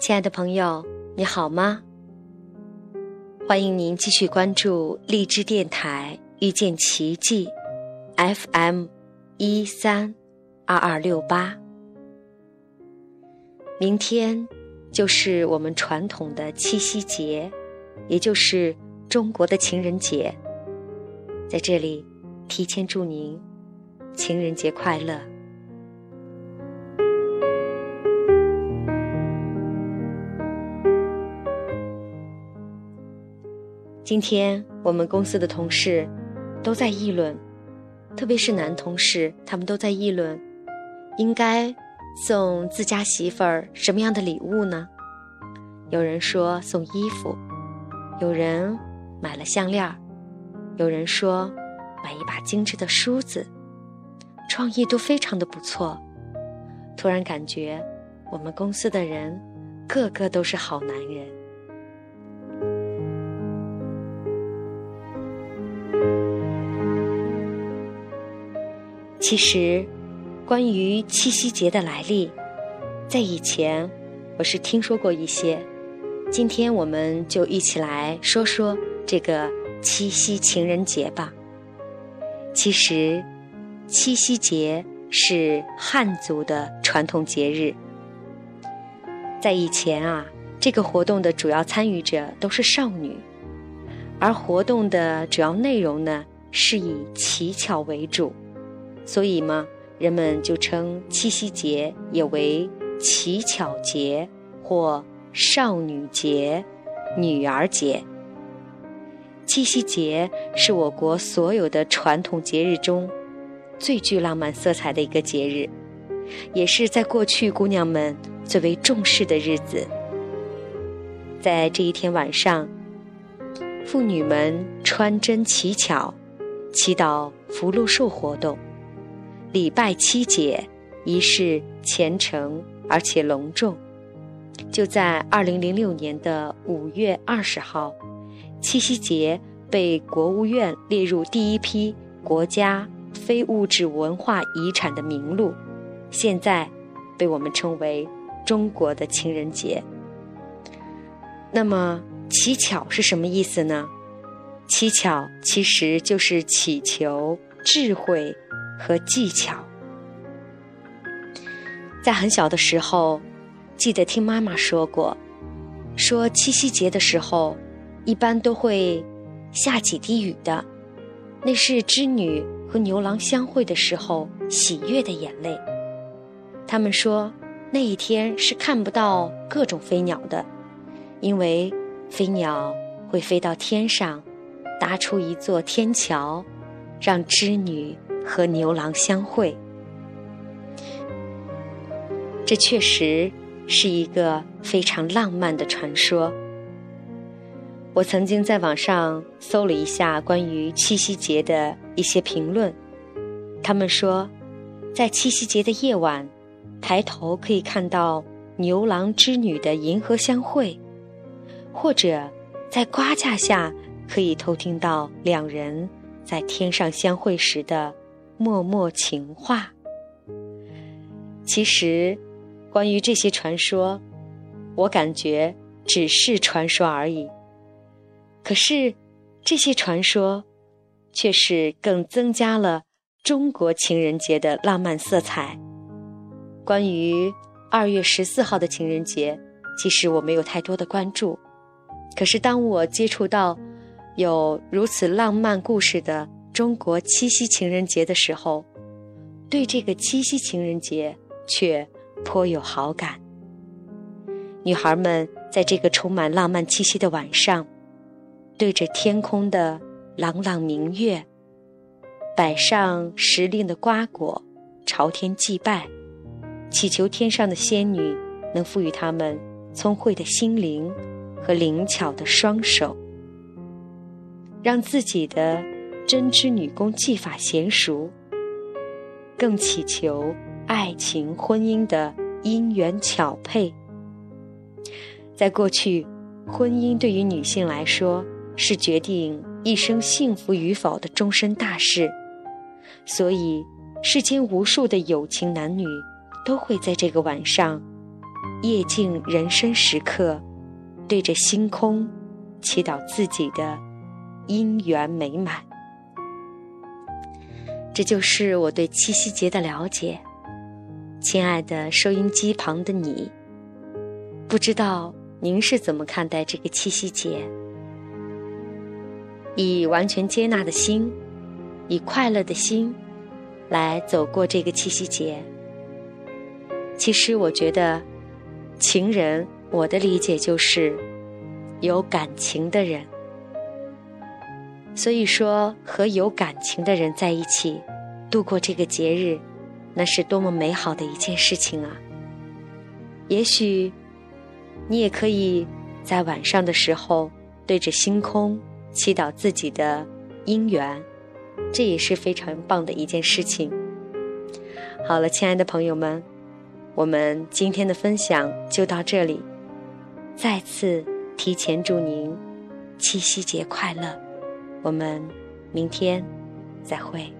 亲爱的朋友，你好吗？欢迎您继续关注荔枝电台遇见奇迹 FM 一三二二六八。明天就是我们传统的七夕节，也就是中国的情人节。在这里，提前祝您情人节快乐。今天我们公司的同事都在议论，特别是男同事，他们都在议论，应该送自家媳妇儿什么样的礼物呢？有人说送衣服，有人买了项链有人说买一把精致的梳子，创意都非常的不错。突然感觉我们公司的人个个都是好男人。其实，关于七夕节的来历，在以前我是听说过一些。今天我们就一起来说说这个七夕情人节吧。其实，七夕节是汉族的传统节日。在以前啊，这个活动的主要参与者都是少女，而活动的主要内容呢，是以乞巧为主。所以嘛，人们就称七夕节也为乞巧节或少女节、女儿节。七夕节是我国所有的传统节日中最具浪漫色彩的一个节日，也是在过去姑娘们最为重视的日子。在这一天晚上，妇女们穿针乞巧，祈祷福禄寿活动。礼拜七节仪式虔诚而且隆重。就在二零零六年的五月二十号，七夕节被国务院列入第一批国家非物质文化遗产的名录，现在被我们称为中国的情人节。那么乞巧是什么意思呢？乞巧其实就是祈求智慧。和技巧，在很小的时候，记得听妈妈说过，说七夕节的时候，一般都会下几滴雨的，那是织女和牛郎相会的时候喜悦的眼泪。他们说那一天是看不到各种飞鸟的，因为飞鸟会飞到天上，搭出一座天桥，让织女。和牛郎相会，这确实是一个非常浪漫的传说。我曾经在网上搜了一下关于七夕节的一些评论，他们说，在七夕节的夜晚，抬头可以看到牛郎织女的银河相会，或者在瓜架下可以偷听到两人在天上相会时的。默默情话。其实，关于这些传说，我感觉只是传说而已。可是，这些传说却是更增加了中国情人节的浪漫色彩。关于二月十四号的情人节，其实我没有太多的关注。可是，当我接触到有如此浪漫故事的，中国七夕情人节的时候，对这个七夕情人节却颇有好感。女孩们在这个充满浪漫气息的晚上，对着天空的朗朗明月，摆上时令的瓜果，朝天祭拜，祈求天上的仙女能赋予他们聪慧的心灵和灵巧的双手，让自己的。针织女工技法娴熟，更祈求爱情婚姻的姻缘巧配。在过去，婚姻对于女性来说是决定一生幸福与否的终身大事，所以世间无数的有情男女都会在这个晚上夜静人生时刻，对着星空祈祷自己的姻缘美满。这就是我对七夕节的了解。亲爱的收音机旁的你，不知道您是怎么看待这个七夕节？以完全接纳的心，以快乐的心，来走过这个七夕节。其实，我觉得，情人，我的理解就是有感情的人。所以说，和有感情的人在一起，度过这个节日。那是多么美好的一件事情啊！也许你也可以在晚上的时候对着星空祈祷自己的姻缘，这也是非常棒的一件事情。好了，亲爱的朋友们，我们今天的分享就到这里。再次提前祝您七夕节快乐！我们明天再会。